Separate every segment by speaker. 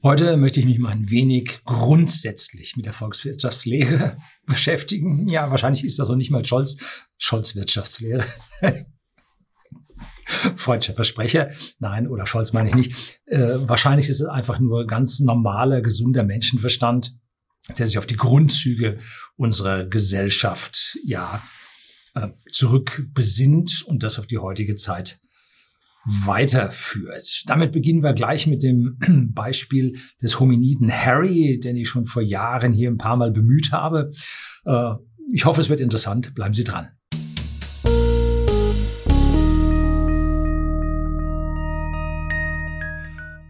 Speaker 1: Heute möchte ich mich mal ein wenig grundsätzlich mit der Volkswirtschaftslehre beschäftigen. Ja, wahrscheinlich ist das noch nicht mal Scholz, Scholz Wirtschaftslehre. Freudscher Versprecher. Nein, oder Scholz meine ich nicht. Äh, wahrscheinlich ist es einfach nur ganz normaler, gesunder Menschenverstand, der sich auf die Grundzüge unserer Gesellschaft, ja, äh, zurückbesinnt und das auf die heutige Zeit weiterführt. Damit beginnen wir gleich mit dem Beispiel des Hominiden Harry, den ich schon vor Jahren hier ein paar Mal bemüht habe. Äh, ich hoffe, es wird interessant. Bleiben Sie dran.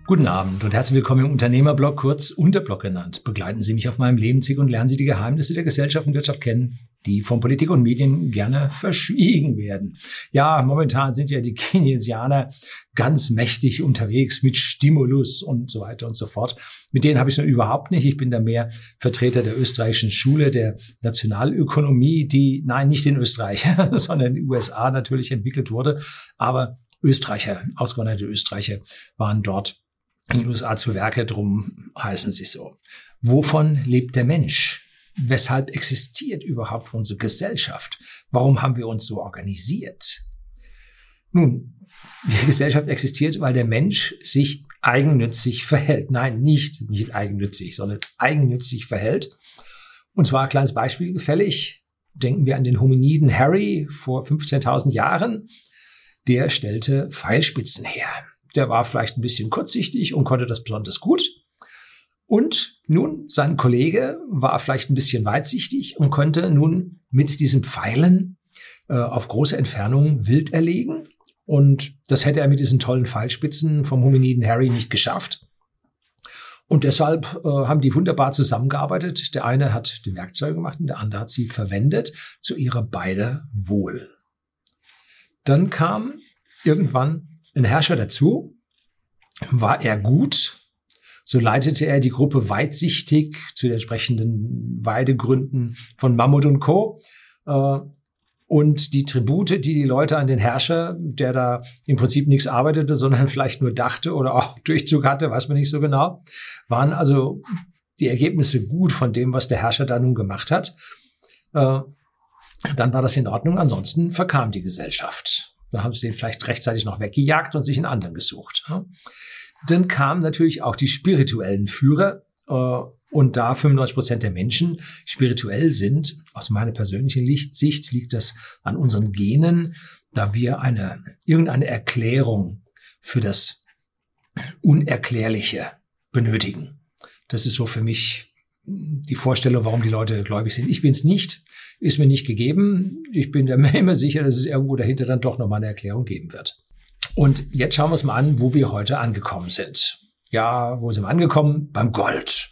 Speaker 1: Guten Abend und herzlich willkommen im Unternehmerblog, kurz Unterblog genannt. Begleiten Sie mich auf meinem Lebensweg und lernen Sie die Geheimnisse der Gesellschaft und Wirtschaft kennen, die von Politik und Medien gerne verschwiegen werden. Ja, momentan sind ja die Keynesianer ganz mächtig unterwegs mit Stimulus und so weiter und so fort. Mit denen habe ich es überhaupt nicht. Ich bin da mehr Vertreter der österreichischen Schule, der Nationalökonomie, die, nein, nicht in Österreich, sondern in den USA natürlich entwickelt wurde. Aber Österreicher, ausgewanderte Österreicher waren dort in den USA zu Werke, drum heißen sie so. Wovon lebt der Mensch? Weshalb existiert überhaupt unsere Gesellschaft? Warum haben wir uns so organisiert? Nun, die Gesellschaft existiert, weil der Mensch sich eigennützig verhält. Nein, nicht, nicht eigennützig, sondern eigennützig verhält. Und zwar ein kleines Beispiel gefällig. Denken wir an den Hominiden Harry vor 15.000 Jahren. Der stellte Pfeilspitzen her der war vielleicht ein bisschen kurzsichtig und konnte das besonders gut. Und nun, sein Kollege war vielleicht ein bisschen weitsichtig und konnte nun mit diesen Pfeilen äh, auf große Entfernung wild erlegen. Und das hätte er mit diesen tollen Pfeilspitzen vom Hominiden Harry nicht geschafft. Und deshalb äh, haben die wunderbar zusammengearbeitet. Der eine hat die Werkzeuge gemacht und der andere hat sie verwendet zu ihrer beider Wohl. Dann kam irgendwann ein Herrscher dazu. War er gut, so leitete er die Gruppe weitsichtig zu den entsprechenden Weidegründen von Mammut und Co. Äh, und die Tribute, die die Leute an den Herrscher, der da im Prinzip nichts arbeitete, sondern vielleicht nur dachte oder auch Durchzug hatte, weiß man nicht so genau, waren also die Ergebnisse gut von dem, was der Herrscher da nun gemacht hat. Äh, dann war das in Ordnung. Ansonsten verkam die Gesellschaft. Da haben sie den vielleicht rechtzeitig noch weggejagt und sich einen anderen gesucht. Dann kamen natürlich auch die spirituellen Führer. Äh, und da 95 Prozent der Menschen spirituell sind, aus meiner persönlichen Sicht liegt das an unseren Genen, da wir eine, irgendeine Erklärung für das Unerklärliche benötigen. Das ist so für mich die Vorstellung, warum die Leute gläubig sind. Ich bin es nicht ist mir nicht gegeben. Ich bin mir immer sicher, dass es irgendwo dahinter dann doch nochmal eine Erklärung geben wird. Und jetzt schauen wir uns mal an, wo wir heute angekommen sind. Ja, wo sind wir angekommen? Beim Gold.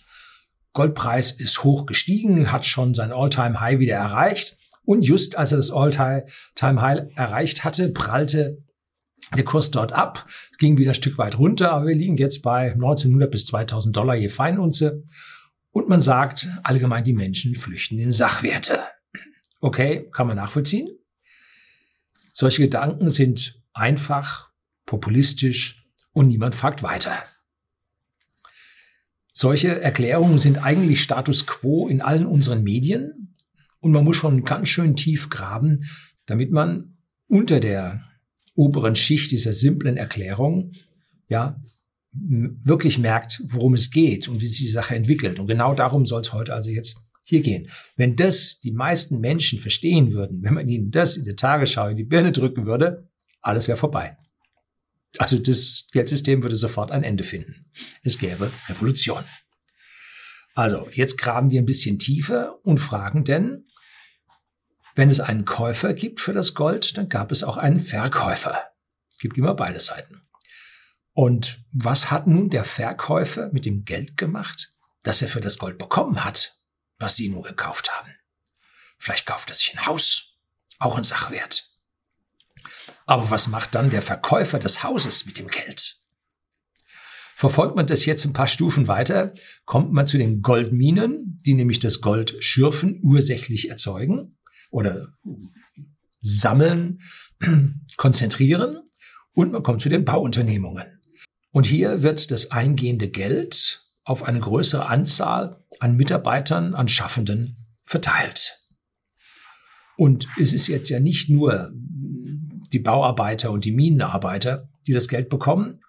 Speaker 1: Goldpreis ist hoch gestiegen, hat schon sein All-Time-High wieder erreicht. Und just als er das All-Time-High erreicht hatte, prallte der Kurs dort ab, ging wieder ein Stück weit runter, aber wir liegen jetzt bei 1900 bis 2000 Dollar je Feinunze. Und man sagt allgemein, die Menschen flüchten in Sachwerte. Okay, kann man nachvollziehen. Solche Gedanken sind einfach, populistisch und niemand fragt weiter. Solche Erklärungen sind eigentlich Status quo in allen unseren Medien und man muss schon ganz schön tief graben, damit man unter der oberen Schicht dieser simplen Erklärung ja wirklich merkt, worum es geht und wie sich die Sache entwickelt. Und genau darum soll es heute also jetzt hier gehen. Wenn das die meisten Menschen verstehen würden, wenn man ihnen das in der Tagesschau in die Birne drücken würde, alles wäre vorbei. Also das Geldsystem würde sofort ein Ende finden. Es gäbe Revolution. Also jetzt graben wir ein bisschen tiefer und fragen denn, wenn es einen Käufer gibt für das Gold, dann gab es auch einen Verkäufer. Es gibt immer beide Seiten. Und was hat nun der Verkäufer mit dem Geld gemacht, das er für das Gold bekommen hat? Was Sie nur gekauft haben. Vielleicht kauft er sich ein Haus, auch ein Sachwert. Aber was macht dann der Verkäufer des Hauses mit dem Geld? Verfolgt man das jetzt ein paar Stufen weiter, kommt man zu den Goldminen, die nämlich das Gold schürfen, ursächlich erzeugen oder sammeln, konzentrieren und man kommt zu den Bauunternehmungen. Und hier wird das eingehende Geld auf eine größere Anzahl an Mitarbeitern, an Schaffenden verteilt. Und es ist jetzt ja nicht nur die Bauarbeiter und die Minenarbeiter, die das Geld bekommen,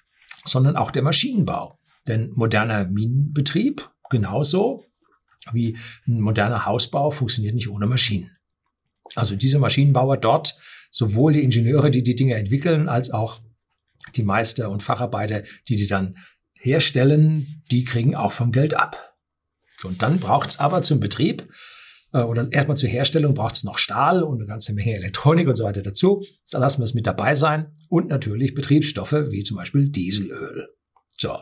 Speaker 1: sondern auch der Maschinenbau. Denn moderner Minenbetrieb, genauso wie ein moderner Hausbau, funktioniert nicht ohne Maschinen. Also diese Maschinenbauer dort, sowohl die Ingenieure, die die Dinge entwickeln, als auch die Meister und Facharbeiter, die die dann herstellen, die kriegen auch vom Geld ab. Und dann braucht's aber zum Betrieb äh, oder erstmal zur Herstellung braucht's noch Stahl und eine ganze Menge Elektronik und so weiter dazu. Da lassen wir es mit dabei sein. Und natürlich Betriebsstoffe wie zum Beispiel Dieselöl. So.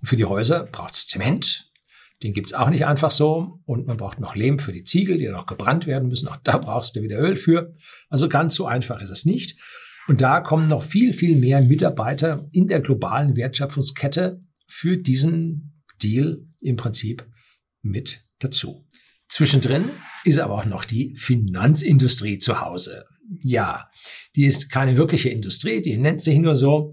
Speaker 1: Und für die Häuser braucht's Zement. Den gibt's auch nicht einfach so. Und man braucht noch Lehm für die Ziegel, die noch gebrannt werden müssen. Auch da brauchst du wieder Öl für. Also ganz so einfach ist es nicht. Und da kommen noch viel, viel mehr Mitarbeiter in der globalen Wertschöpfungskette für diesen Deal im Prinzip mit dazu. Zwischendrin ist aber auch noch die Finanzindustrie zu Hause. Ja, die ist keine wirkliche Industrie, die nennt sich nur so.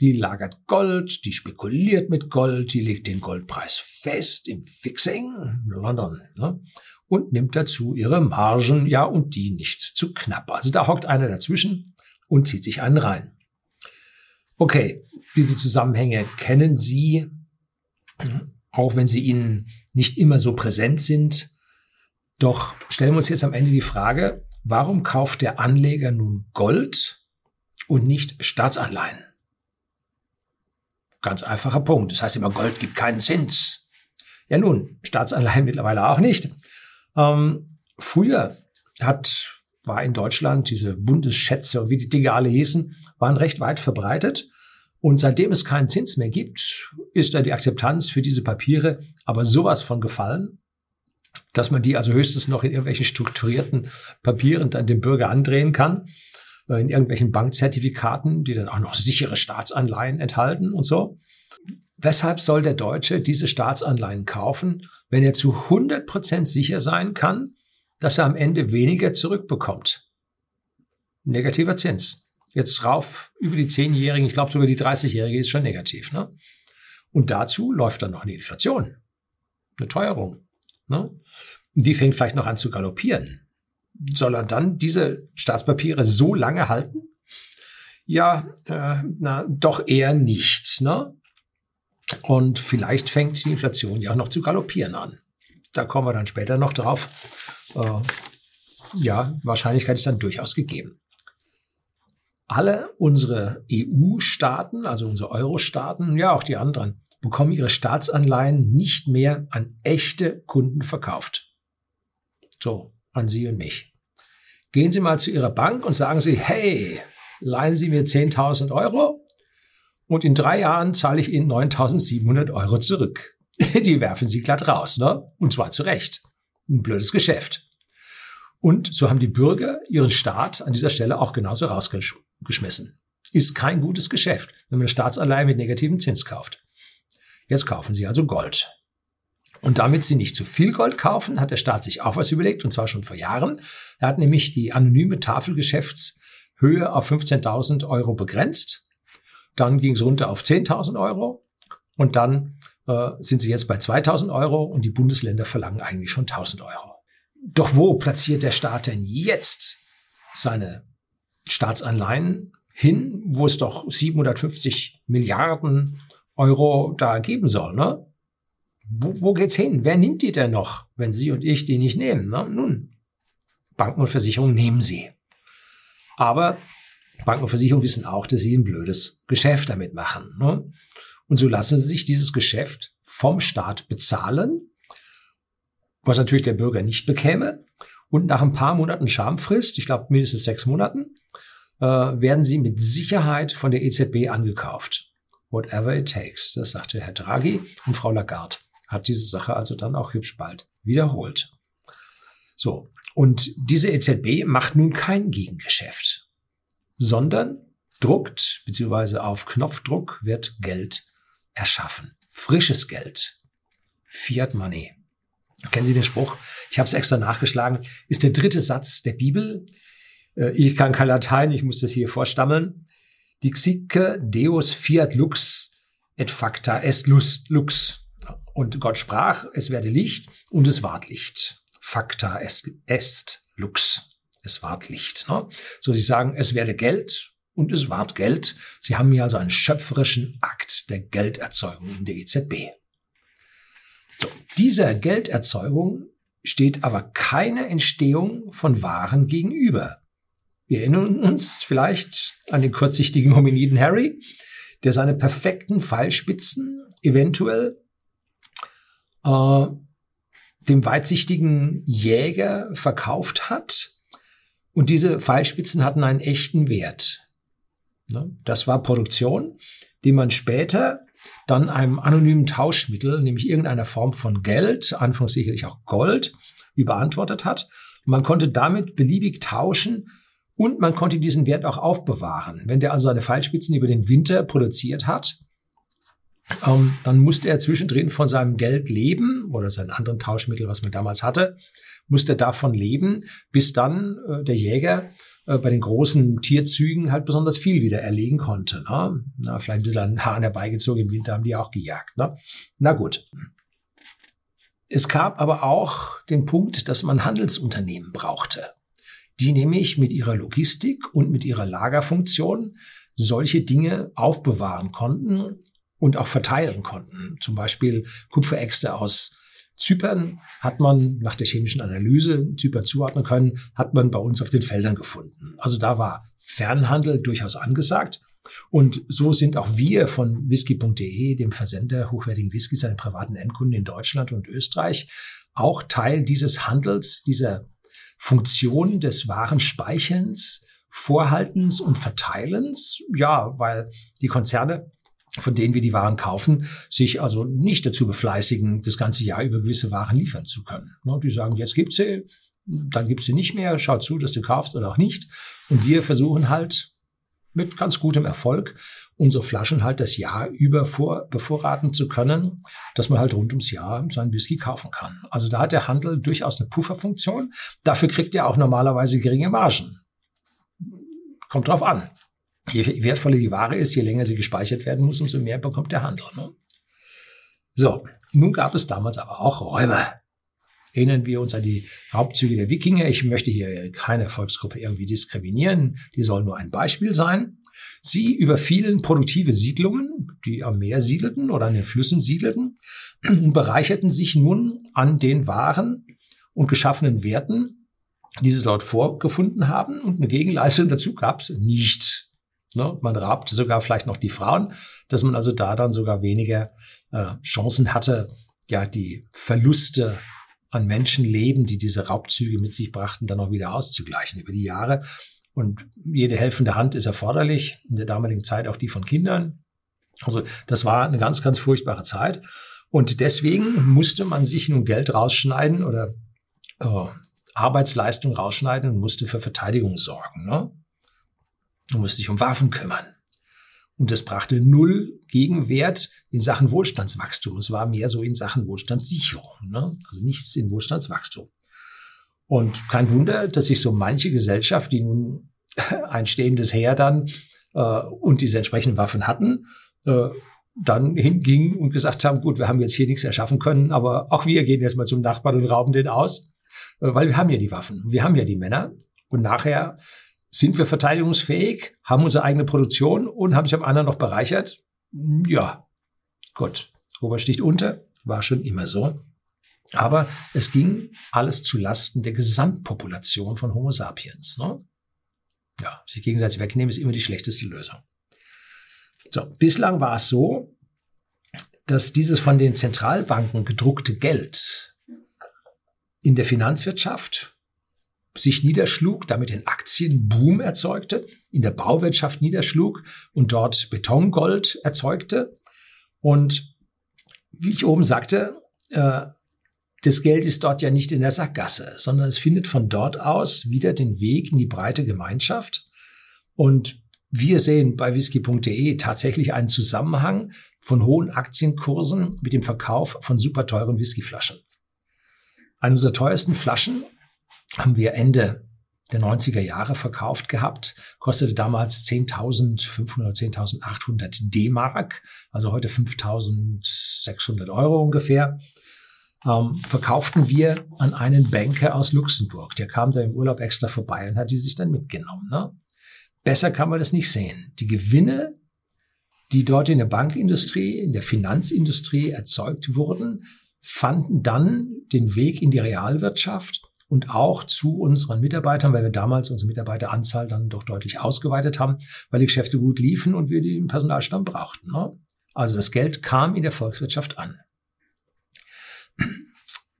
Speaker 1: Die lagert Gold, die spekuliert mit Gold, die legt den Goldpreis fest im Fixing, London, ne? und nimmt dazu ihre Margen, ja, und die nicht zu knapp. Also da hockt einer dazwischen und zieht sich einen rein. Okay, diese Zusammenhänge kennen Sie, auch wenn sie Ihnen nicht immer so präsent sind. Doch stellen wir uns jetzt am Ende die Frage, warum kauft der Anleger nun Gold und nicht Staatsanleihen? Ganz einfacher Punkt. Das heißt immer, Gold gibt keinen Zins. Ja nun, Staatsanleihen mittlerweile auch nicht. Ähm, früher hat war in Deutschland, diese Bundesschätze, wie die Dinge alle hießen, waren recht weit verbreitet. Und seitdem es keinen Zins mehr gibt, ist da die Akzeptanz für diese Papiere aber sowas von gefallen, dass man die also höchstens noch in irgendwelchen strukturierten Papieren dann dem Bürger andrehen kann, äh, in irgendwelchen Bankzertifikaten, die dann auch noch sichere Staatsanleihen enthalten und so. Weshalb soll der Deutsche diese Staatsanleihen kaufen, wenn er zu 100 Prozent sicher sein kann, dass er am Ende weniger zurückbekommt. Negativer Zins. Jetzt rauf über die Zehnjährigen, ich glaube sogar die 30-Jährige ist schon negativ. Ne? Und dazu läuft dann noch eine Inflation, eine Teuerung. Ne? Die fängt vielleicht noch an zu galoppieren. Soll er dann diese Staatspapiere so lange halten? Ja, äh, na, doch eher nicht. Ne? Und vielleicht fängt die Inflation ja auch noch zu galoppieren an. Da kommen wir dann später noch drauf. Äh, ja, Wahrscheinlichkeit ist dann durchaus gegeben. Alle unsere EU-Staaten, also unsere Euro-Staaten, ja auch die anderen, bekommen ihre Staatsanleihen nicht mehr an echte Kunden verkauft. So, an Sie und mich. Gehen Sie mal zu Ihrer Bank und sagen Sie, hey, leihen Sie mir 10.000 Euro und in drei Jahren zahle ich Ihnen 9.700 Euro zurück. die werfen sie glatt raus, ne? Und zwar zu Recht. Ein blödes Geschäft. Und so haben die Bürger ihren Staat an dieser Stelle auch genauso rausgeschmissen. Ist kein gutes Geschäft, wenn man eine Staatsanleihe mit negativem Zins kauft. Jetzt kaufen sie also Gold. Und damit sie nicht zu viel Gold kaufen, hat der Staat sich auch was überlegt, und zwar schon vor Jahren. Er hat nämlich die anonyme Tafelgeschäftshöhe auf 15.000 Euro begrenzt. Dann ging es runter auf 10.000 Euro. Und dann äh, sind sie jetzt bei 2000 Euro und die Bundesländer verlangen eigentlich schon 1000 Euro. Doch wo platziert der Staat denn jetzt seine Staatsanleihen hin, wo es doch 750 Milliarden Euro da geben soll, ne? Wo, wo geht's hin? Wer nimmt die denn noch, wenn Sie und ich die nicht nehmen? Ne? Nun, Banken und Versicherungen nehmen sie. Aber Banken und Versicherungen wissen auch, dass sie ein blödes Geschäft damit machen. Ne? Und so lassen sie sich dieses Geschäft vom Staat bezahlen, was natürlich der Bürger nicht bekäme. Und nach ein paar Monaten Schamfrist, ich glaube mindestens sechs Monaten, äh, werden sie mit Sicherheit von der EZB angekauft. Whatever it takes, das sagte Herr Draghi und Frau Lagarde hat diese Sache also dann auch hübsch bald wiederholt. So. Und diese EZB macht nun kein Gegengeschäft, sondern druckt, beziehungsweise auf Knopfdruck wird Geld erschaffen. Frisches Geld. Fiat Money. Kennen Sie den Spruch? Ich habe es extra nachgeschlagen. Ist der dritte Satz der Bibel. Äh, ich kann kein Latein, ich muss das hier vorstammeln. Dixique Deus fiat lux et facta est lust lux. Und Gott sprach, es werde Licht und es ward Licht. Facta est, est lux. Es ward Licht. Ne? So, sie sagen, es werde Geld und es ward Geld. Sie haben hier also einen schöpferischen Akt der Gelderzeugung in der EZB. So, dieser Gelderzeugung steht aber keine Entstehung von Waren gegenüber. Wir erinnern uns vielleicht an den kurzsichtigen Hominiden Harry, der seine perfekten Pfeilspitzen eventuell äh, dem weitsichtigen Jäger verkauft hat. Und diese Pfeilspitzen hatten einen echten Wert. Ne? Das war Produktion, die man später dann einem anonymen Tauschmittel, nämlich irgendeiner Form von Geld, anfangs sicherlich auch Gold, überantwortet hat. Man konnte damit beliebig tauschen und man konnte diesen Wert auch aufbewahren. Wenn der also seine Pfeilspitzen über den Winter produziert hat, ähm, dann musste er zwischendrin von seinem Geld leben oder seinen anderen Tauschmittel, was man damals hatte, musste er davon leben, bis dann äh, der Jäger äh, bei den großen Tierzügen halt besonders viel wieder erlegen konnte. Ne? Na, vielleicht ein bisschen an Haaren herbeigezogen, im Winter haben die auch gejagt. Ne? Na gut. Es gab aber auch den Punkt, dass man Handelsunternehmen brauchte, die nämlich mit ihrer Logistik und mit ihrer Lagerfunktion solche Dinge aufbewahren konnten und auch verteilen konnten. Zum Beispiel Kupferäxte aus Zypern hat man nach der chemischen Analyse Zypern zuordnen können, hat man bei uns auf den Feldern gefunden. Also da war Fernhandel durchaus angesagt. Und so sind auch wir von whisky.de, dem Versender hochwertigen Whiskys an privaten Endkunden in Deutschland und Österreich, auch Teil dieses Handels, dieser Funktion des Warenspeicherns, Vorhaltens und Verteilens. Ja, weil die Konzerne von denen wir die Waren kaufen, sich also nicht dazu befleißigen, das ganze Jahr über gewisse Waren liefern zu können. Die sagen, jetzt gibt's sie, dann gibt's sie nicht mehr, schau zu, dass du kaufst oder auch nicht. Und wir versuchen halt mit ganz gutem Erfolg unsere Flaschen halt das Jahr über vor, bevorraten zu können, dass man halt rund ums Jahr seinen Whisky kaufen kann. Also da hat der Handel durchaus eine Pufferfunktion. Dafür kriegt er auch normalerweise geringe Margen. Kommt drauf an. Je wertvoller die Ware ist, je länger sie gespeichert werden muss, umso mehr bekommt der Handel. Ne? So, nun gab es damals aber auch Räuber. Erinnern wir uns an die Hauptzüge der Wikinger. Ich möchte hier keine Volksgruppe irgendwie diskriminieren. Die soll nur ein Beispiel sein. Sie überfielen produktive Siedlungen, die am Meer siedelten oder an den Flüssen siedelten und bereicherten sich nun an den Waren und geschaffenen Werten, die sie dort vorgefunden haben. Und eine Gegenleistung dazu gab es nicht. Ne? Man rabte sogar vielleicht noch die Frauen, dass man also da dann sogar weniger äh, Chancen hatte, ja, die Verluste an Menschenleben, die diese Raubzüge mit sich brachten, dann auch wieder auszugleichen über die Jahre. Und jede helfende Hand ist erforderlich, in der damaligen Zeit auch die von Kindern. Also das war eine ganz, ganz furchtbare Zeit. Und deswegen musste man sich nun Geld rausschneiden oder äh, Arbeitsleistung rausschneiden und musste für Verteidigung sorgen. Ne? Du musst dich um Waffen kümmern. Und das brachte null Gegenwert in Sachen Wohlstandswachstum. Es war mehr so in Sachen Wohlstandssicherung, ne? also nichts in Wohlstandswachstum. Und kein Wunder, dass sich so manche Gesellschaft, die nun ein stehendes Heer dann äh, und diese entsprechenden Waffen hatten, äh, dann hingingen und gesagt haben, gut, wir haben jetzt hier nichts erschaffen können, aber auch wir gehen jetzt mal zum Nachbarn und rauben den aus, äh, weil wir haben ja die Waffen, wir haben ja die Männer. Und nachher sind wir verteidigungsfähig, haben unsere eigene Produktion und haben sich am anderen noch bereichert? Ja, gut. Robert sticht unter, war schon immer so. Aber es ging alles zu Lasten der Gesamtpopulation von Homo sapiens. Ne? Ja, sich gegenseitig wegnehmen ist immer die schlechteste Lösung. So, bislang war es so, dass dieses von den Zentralbanken gedruckte Geld in der Finanzwirtschaft sich niederschlug, damit den Aktienboom erzeugte, in der Bauwirtschaft niederschlug und dort Betongold erzeugte. Und wie ich oben sagte, äh, das Geld ist dort ja nicht in der Sackgasse, sondern es findet von dort aus wieder den Weg in die breite Gemeinschaft. Und wir sehen bei whisky.de tatsächlich einen Zusammenhang von hohen Aktienkursen mit dem Verkauf von super teuren Whiskyflaschen. Eine unserer teuersten Flaschen haben wir Ende der 90er Jahre verkauft gehabt, kostete damals 10.500, 10.800 D-Mark, also heute 5.600 Euro ungefähr, ähm, verkauften wir an einen Banker aus Luxemburg. Der kam da im Urlaub extra vorbei und hat die sich dann mitgenommen. Ne? Besser kann man das nicht sehen. Die Gewinne, die dort in der Bankindustrie, in der Finanzindustrie erzeugt wurden, fanden dann den Weg in die Realwirtschaft und auch zu unseren Mitarbeitern, weil wir damals unsere Mitarbeiteranzahl dann doch deutlich ausgeweitet haben, weil die Geschäfte gut liefen und wir den Personalstamm brauchten. Ne? Also das Geld kam in der Volkswirtschaft an.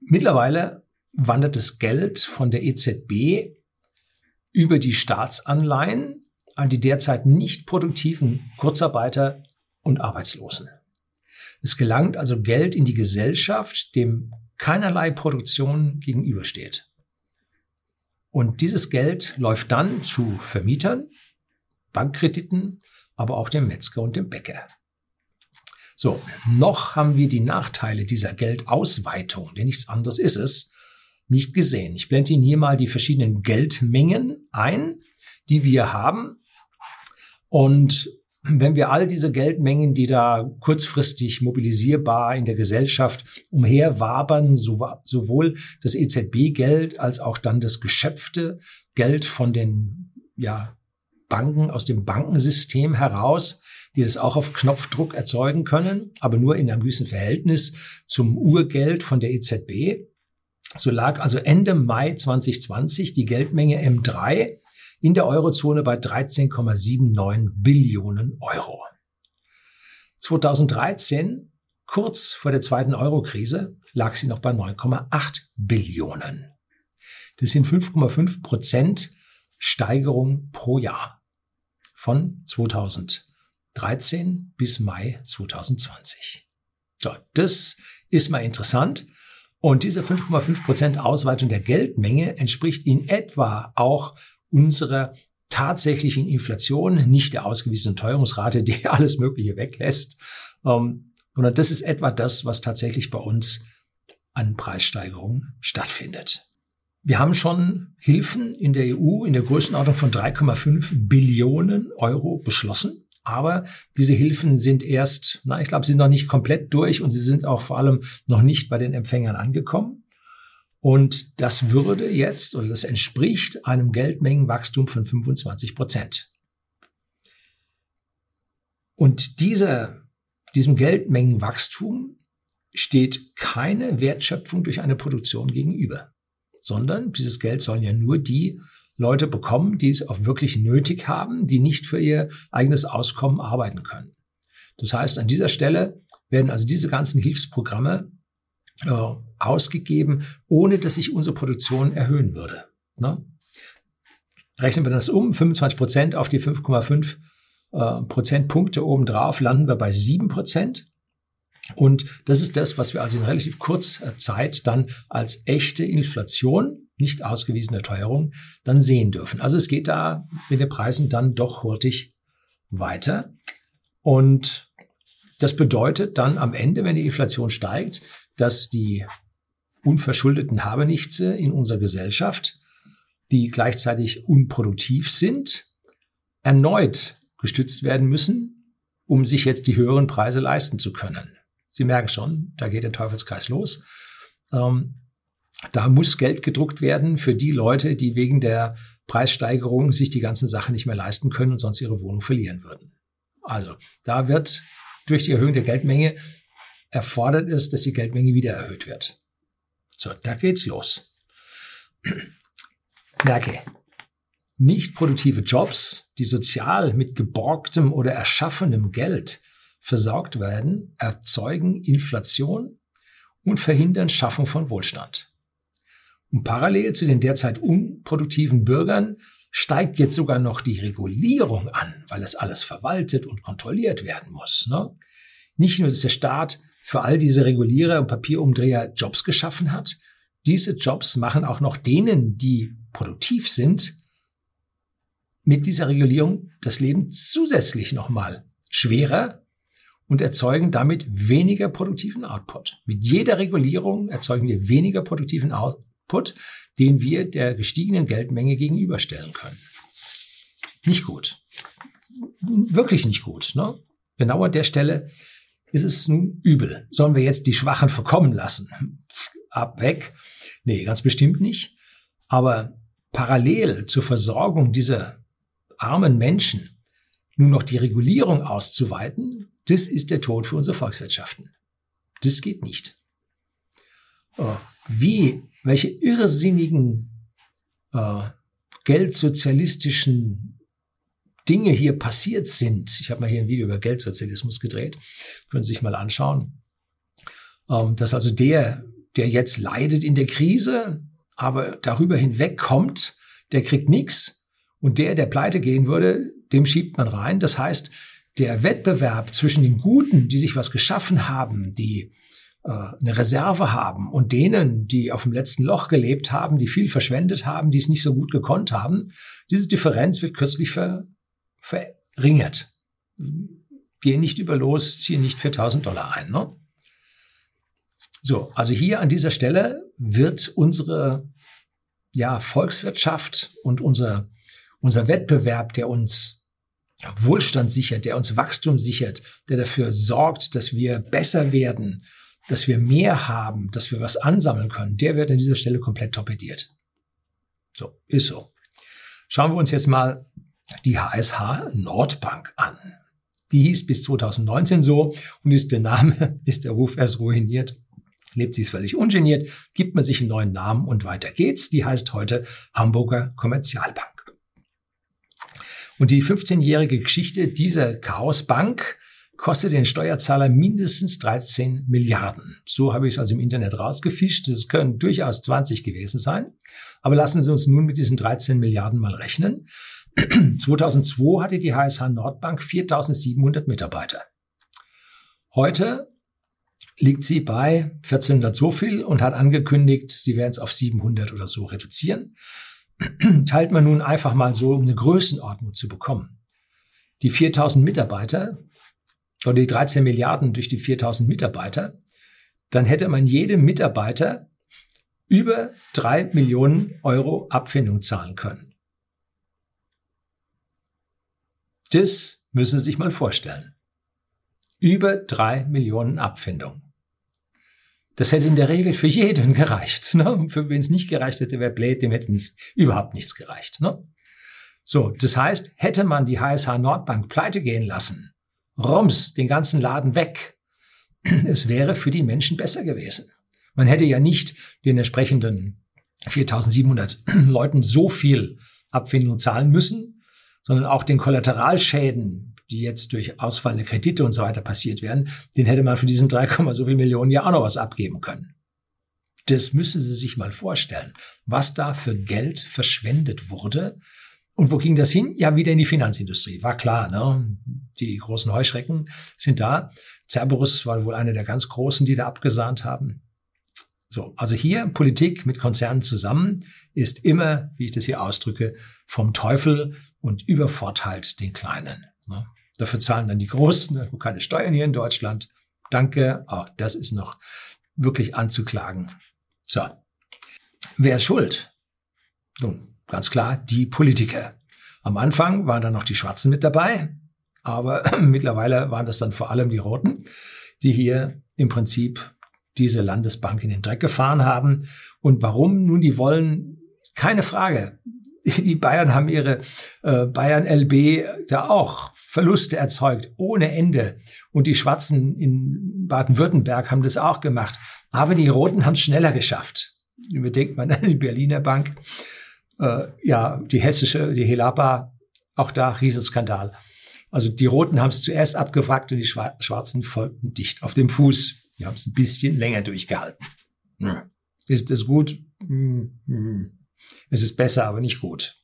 Speaker 1: Mittlerweile wandert das Geld von der EZB über die Staatsanleihen an die derzeit nicht produktiven Kurzarbeiter und Arbeitslosen. Es gelangt also Geld in die Gesellschaft, dem keinerlei Produktion gegenübersteht. Und dieses Geld läuft dann zu Vermietern, Bankkrediten, aber auch dem Metzger und dem Bäcker. So, noch haben wir die Nachteile dieser Geldausweitung, denn nichts anderes ist es, nicht gesehen. Ich blende Ihnen hier mal die verschiedenen Geldmengen ein, die wir haben. Und wenn wir all diese Geldmengen, die da kurzfristig mobilisierbar in der Gesellschaft umherwabern, sowohl das EZB-Geld als auch dann das geschöpfte Geld von den ja, Banken aus dem Bankensystem heraus, die das auch auf Knopfdruck erzeugen können, aber nur in einem gewissen Verhältnis zum Urgeld von der EZB. So lag also Ende Mai 2020 die Geldmenge M3 in der Eurozone bei 13,79 Billionen Euro. 2013, kurz vor der zweiten Eurokrise, lag sie noch bei 9,8 Billionen. Das sind 5,5 Prozent Steigerung pro Jahr von 2013 bis Mai 2020. So, das ist mal interessant. Und diese 5,5 Prozent Ausweitung der Geldmenge entspricht in etwa auch unserer tatsächlichen Inflation, nicht der ausgewiesenen Teuerungsrate, die alles Mögliche weglässt, ähm, sondern das ist etwa das, was tatsächlich bei uns an Preissteigerungen stattfindet. Wir haben schon Hilfen in der EU in der Größenordnung von 3,5 Billionen Euro beschlossen. Aber diese Hilfen sind erst, na, ich glaube, sie sind noch nicht komplett durch und sie sind auch vor allem noch nicht bei den Empfängern angekommen. Und das würde jetzt oder das entspricht einem Geldmengenwachstum von 25 Prozent. Und diese, diesem Geldmengenwachstum steht keine Wertschöpfung durch eine Produktion gegenüber, sondern dieses Geld sollen ja nur die Leute bekommen, die es auch wirklich nötig haben, die nicht für ihr eigenes Auskommen arbeiten können. Das heißt, an dieser Stelle werden also diese ganzen Hilfsprogramme äh, ausgegeben, ohne dass sich unsere Produktion erhöhen würde. Ne? Rechnen wir das um, 25 Prozent auf die 5,5 äh, Prozentpunkte obendrauf, landen wir bei 7 Prozent. Und das ist das, was wir also in relativ kurzer Zeit dann als echte Inflation, nicht ausgewiesene Teuerung, dann sehen dürfen. Also es geht da mit den Preisen dann doch hurtig weiter. Und das bedeutet dann am Ende, wenn die Inflation steigt, dass die unverschuldeten Habenichtse in unserer Gesellschaft, die gleichzeitig unproduktiv sind, erneut gestützt werden müssen, um sich jetzt die höheren Preise leisten zu können. Sie merken schon, da geht der Teufelskreis los. Ähm, da muss Geld gedruckt werden für die Leute, die wegen der Preissteigerung sich die ganzen Sachen nicht mehr leisten können und sonst ihre Wohnung verlieren würden. Also da wird durch die Erhöhung der Geldmenge erfordert es, dass die Geldmenge wieder erhöht wird. So, da geht's los. Merke, nicht produktive Jobs, die sozial mit geborgtem oder erschaffenem Geld versorgt werden, erzeugen Inflation und verhindern Schaffung von Wohlstand. Und parallel zu den derzeit unproduktiven Bürgern steigt jetzt sogar noch die Regulierung an, weil es alles verwaltet und kontrolliert werden muss. Ne? Nicht nur, dass der Staat für all diese Regulierer und Papierumdreher Jobs geschaffen hat. Diese Jobs machen auch noch denen, die produktiv sind, mit dieser Regulierung das Leben zusätzlich nochmal schwerer und erzeugen damit weniger produktiven Output. Mit jeder Regulierung erzeugen wir weniger produktiven Output, den wir der gestiegenen Geldmenge gegenüberstellen können. Nicht gut. Wirklich nicht gut. Ne? Genau an der Stelle ist es nun übel. Sollen wir jetzt die Schwachen verkommen lassen? Ab weg? Nee, ganz bestimmt nicht. Aber parallel zur Versorgung dieser armen Menschen nun noch die Regulierung auszuweiten, das ist der Tod für unsere Volkswirtschaften. Das geht nicht. Oh, wie, welche irrsinnigen äh, geldsozialistischen Dinge hier passiert sind. Ich habe mal hier ein Video über Geldsozialismus gedreht. Können Sie sich mal anschauen. Ähm, dass also der, der jetzt leidet in der Krise, aber darüber hinweg kommt, der kriegt nichts. Und der, der pleite gehen würde, dem schiebt man rein. Das heißt, der Wettbewerb zwischen den Guten, die sich was geschaffen haben, die äh, eine Reserve haben und denen, die auf dem letzten Loch gelebt haben, die viel verschwendet haben, die es nicht so gut gekonnt haben, diese Differenz wird kürzlich ver, verringert. Gehen nicht über los, ziehen nicht 4000 Dollar ein. Ne? So, also hier an dieser Stelle wird unsere ja, Volkswirtschaft und unser, unser Wettbewerb, der uns Wohlstand sichert, der uns Wachstum sichert, der dafür sorgt, dass wir besser werden, dass wir mehr haben, dass wir was ansammeln können, der wird an dieser Stelle komplett torpediert. So, ist so. Schauen wir uns jetzt mal die HSH Nordbank an. Die hieß bis 2019 so und ist der Name, ist der Ruf erst ruiniert lebt sie es völlig ungeniert, gibt man sich einen neuen Namen und weiter geht's. Die heißt heute Hamburger Kommerzialbank. Und die 15-jährige Geschichte dieser Chaosbank kostet den Steuerzahler mindestens 13 Milliarden. So habe ich es also im Internet rausgefischt. Es können durchaus 20 gewesen sein. Aber lassen Sie uns nun mit diesen 13 Milliarden mal rechnen. 2002 hatte die HSH Nordbank 4700 Mitarbeiter. Heute liegt sie bei 1400 so viel und hat angekündigt, sie werden es auf 700 oder so reduzieren. Teilt man nun einfach mal so, um eine Größenordnung zu bekommen. Die 4000 Mitarbeiter oder die 13 Milliarden durch die 4000 Mitarbeiter, dann hätte man jedem Mitarbeiter über drei Millionen Euro Abfindung zahlen können. Das müssen Sie sich mal vorstellen. Über drei Millionen Abfindung. Das hätte in der Regel für jeden gereicht. Ne? Für wen es nicht gereicht hätte, wäre blöd, dem hätte nichts, überhaupt nichts gereicht. Ne? So, das heißt, hätte man die HSH Nordbank pleite gehen lassen, rums, den ganzen Laden weg, es wäre für die Menschen besser gewesen. Man hätte ja nicht den entsprechenden 4700 Leuten so viel Abfindung zahlen müssen, sondern auch den Kollateralschäden, die jetzt durch ausfallende Kredite und so weiter passiert werden, den hätte man für diesen 3, so viel Millionen ja auch noch was abgeben können. Das müssen Sie sich mal vorstellen, was da für Geld verschwendet wurde. Und wo ging das hin? Ja, wieder in die Finanzindustrie. War klar, ne? Die großen Heuschrecken sind da. Cerberus war wohl einer der ganz großen, die da abgesahnt haben. So, also hier Politik mit Konzernen zusammen ist immer, wie ich das hier ausdrücke, vom Teufel und übervorteilt den Kleinen. Ne? Dafür zahlen dann die Großen, ne? keine Steuern hier in Deutschland. Danke, auch das ist noch wirklich anzuklagen. So, wer ist schuld? Nun, ganz klar, die Politiker. Am Anfang waren dann noch die Schwarzen mit dabei, aber mittlerweile waren das dann vor allem die Roten, die hier im Prinzip diese Landesbank in den Dreck gefahren haben. Und warum? Nun, die wollen, keine Frage, die Bayern haben ihre äh, Bayern LB da auch Verluste erzeugt ohne Ende. Und die Schwarzen in Baden-Württemberg haben das auch gemacht. Aber die Roten haben es schneller geschafft. Überdenkt man an die Berliner Bank. Äh, ja, die hessische, die Helaba, auch da Riesenskandal. Also die Roten haben es zuerst abgefragt und die Schwarzen folgten dicht auf dem Fuß. Die haben es ein bisschen länger durchgehalten. Hm. Ist das gut? Hm, hm. Es ist besser, aber nicht gut.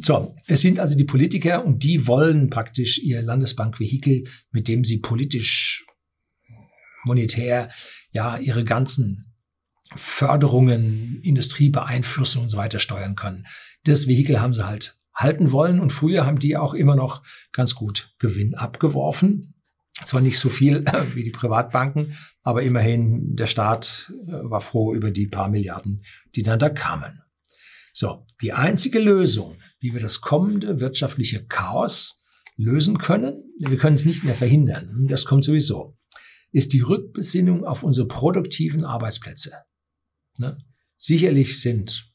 Speaker 1: So, es sind also die Politiker und die wollen praktisch ihr Landesbankvehikel, mit dem sie politisch, monetär, ja, ihre ganzen Förderungen, Industriebeeinflussung und so weiter steuern können. Das Vehikel haben sie halt halten wollen und früher haben die auch immer noch ganz gut Gewinn abgeworfen. Zwar nicht so viel wie die Privatbanken, aber immerhin der Staat äh, war froh über die paar Milliarden, die dann da kamen. So, die einzige Lösung, wie wir das kommende wirtschaftliche Chaos lösen können, wir können es nicht mehr verhindern, das kommt sowieso, ist die Rückbesinnung auf unsere produktiven Arbeitsplätze. Ne? Sicherlich sind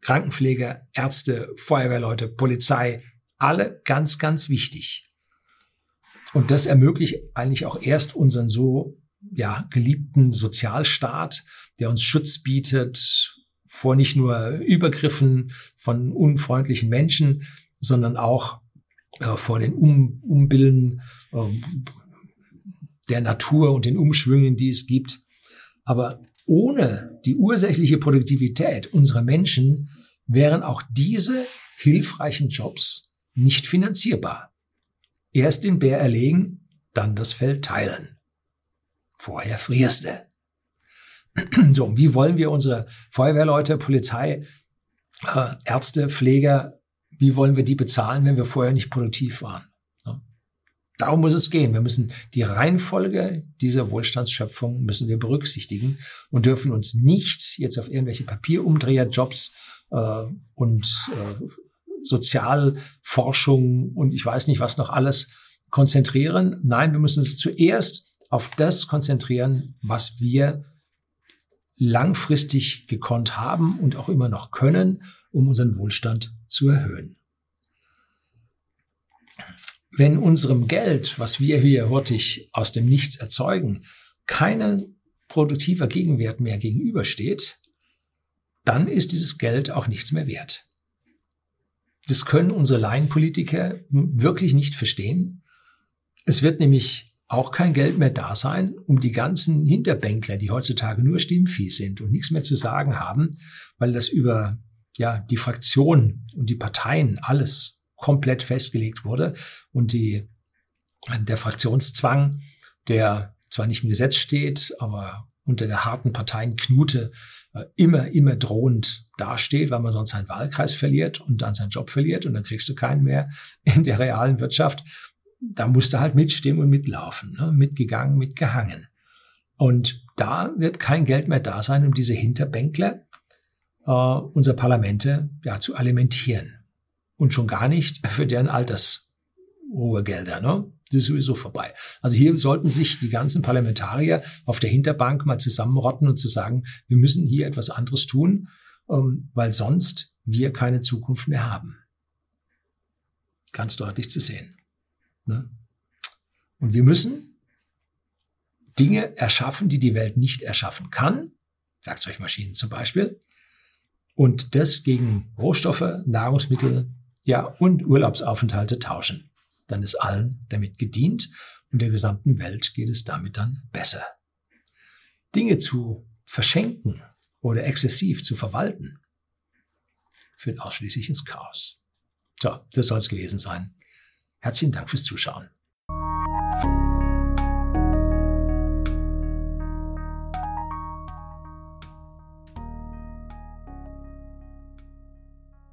Speaker 1: Krankenpfleger, Ärzte, Feuerwehrleute, Polizei, alle ganz, ganz wichtig. Und das ermöglicht eigentlich auch erst unseren so ja, geliebten Sozialstaat, der uns Schutz bietet vor nicht nur Übergriffen von unfreundlichen Menschen, sondern auch äh, vor den um Umbilden äh, der Natur und den Umschwüngen, die es gibt. Aber ohne die ursächliche Produktivität unserer Menschen wären auch diese hilfreichen Jobs nicht finanzierbar. Erst den Bär erlegen, dann das Feld teilen. Vorher frierst du. So, wie wollen wir unsere Feuerwehrleute, Polizei, äh, Ärzte, Pfleger, wie wollen wir die bezahlen, wenn wir vorher nicht produktiv waren? Darum muss es gehen. Wir müssen die Reihenfolge dieser Wohlstandsschöpfung müssen wir berücksichtigen und dürfen uns nicht jetzt auf irgendwelche Papierumdreherjobs äh, und äh, Sozialforschung und ich weiß nicht was noch alles konzentrieren. Nein, wir müssen uns zuerst auf das konzentrieren, was wir langfristig gekonnt haben und auch immer noch können, um unseren Wohlstand zu erhöhen wenn unserem Geld, was wir hier hurtig aus dem Nichts erzeugen, kein produktiver Gegenwert mehr gegenübersteht, dann ist dieses Geld auch nichts mehr wert. Das können unsere Laienpolitiker wirklich nicht verstehen. Es wird nämlich auch kein Geld mehr da sein, um die ganzen Hinterbänkler, die heutzutage nur Stimmvieh sind und nichts mehr zu sagen haben, weil das über ja, die Fraktion und die Parteien alles komplett festgelegt wurde und die, der Fraktionszwang, der zwar nicht im Gesetz steht, aber unter der harten Parteienknute äh, immer, immer drohend dasteht, weil man sonst seinen Wahlkreis verliert und dann seinen Job verliert und dann kriegst du keinen mehr in der realen Wirtschaft. Da musst du halt mitstimmen und mitlaufen, ne? mitgegangen, mitgehangen. Und da wird kein Geld mehr da sein, um diese Hinterbänkler äh, unserer Parlamente ja, zu alimentieren und schon gar nicht für deren Altersruhegelder. Ne? Das ist sowieso vorbei. Also hier sollten sich die ganzen Parlamentarier auf der Hinterbank mal zusammenrotten und zu sagen, wir müssen hier etwas anderes tun, weil sonst wir keine Zukunft mehr haben. Ganz deutlich zu sehen. Ne? Und wir müssen Dinge erschaffen, die die Welt nicht erschaffen kann, Werkzeugmaschinen zum Beispiel, und das gegen Rohstoffe, Nahrungsmittel, ja, und Urlaubsaufenthalte tauschen. Dann ist allen damit gedient und der gesamten Welt geht es damit dann besser. Dinge zu verschenken oder exzessiv zu verwalten, führt ausschließlich ins Chaos. So, das soll es gewesen sein. Herzlichen Dank fürs Zuschauen.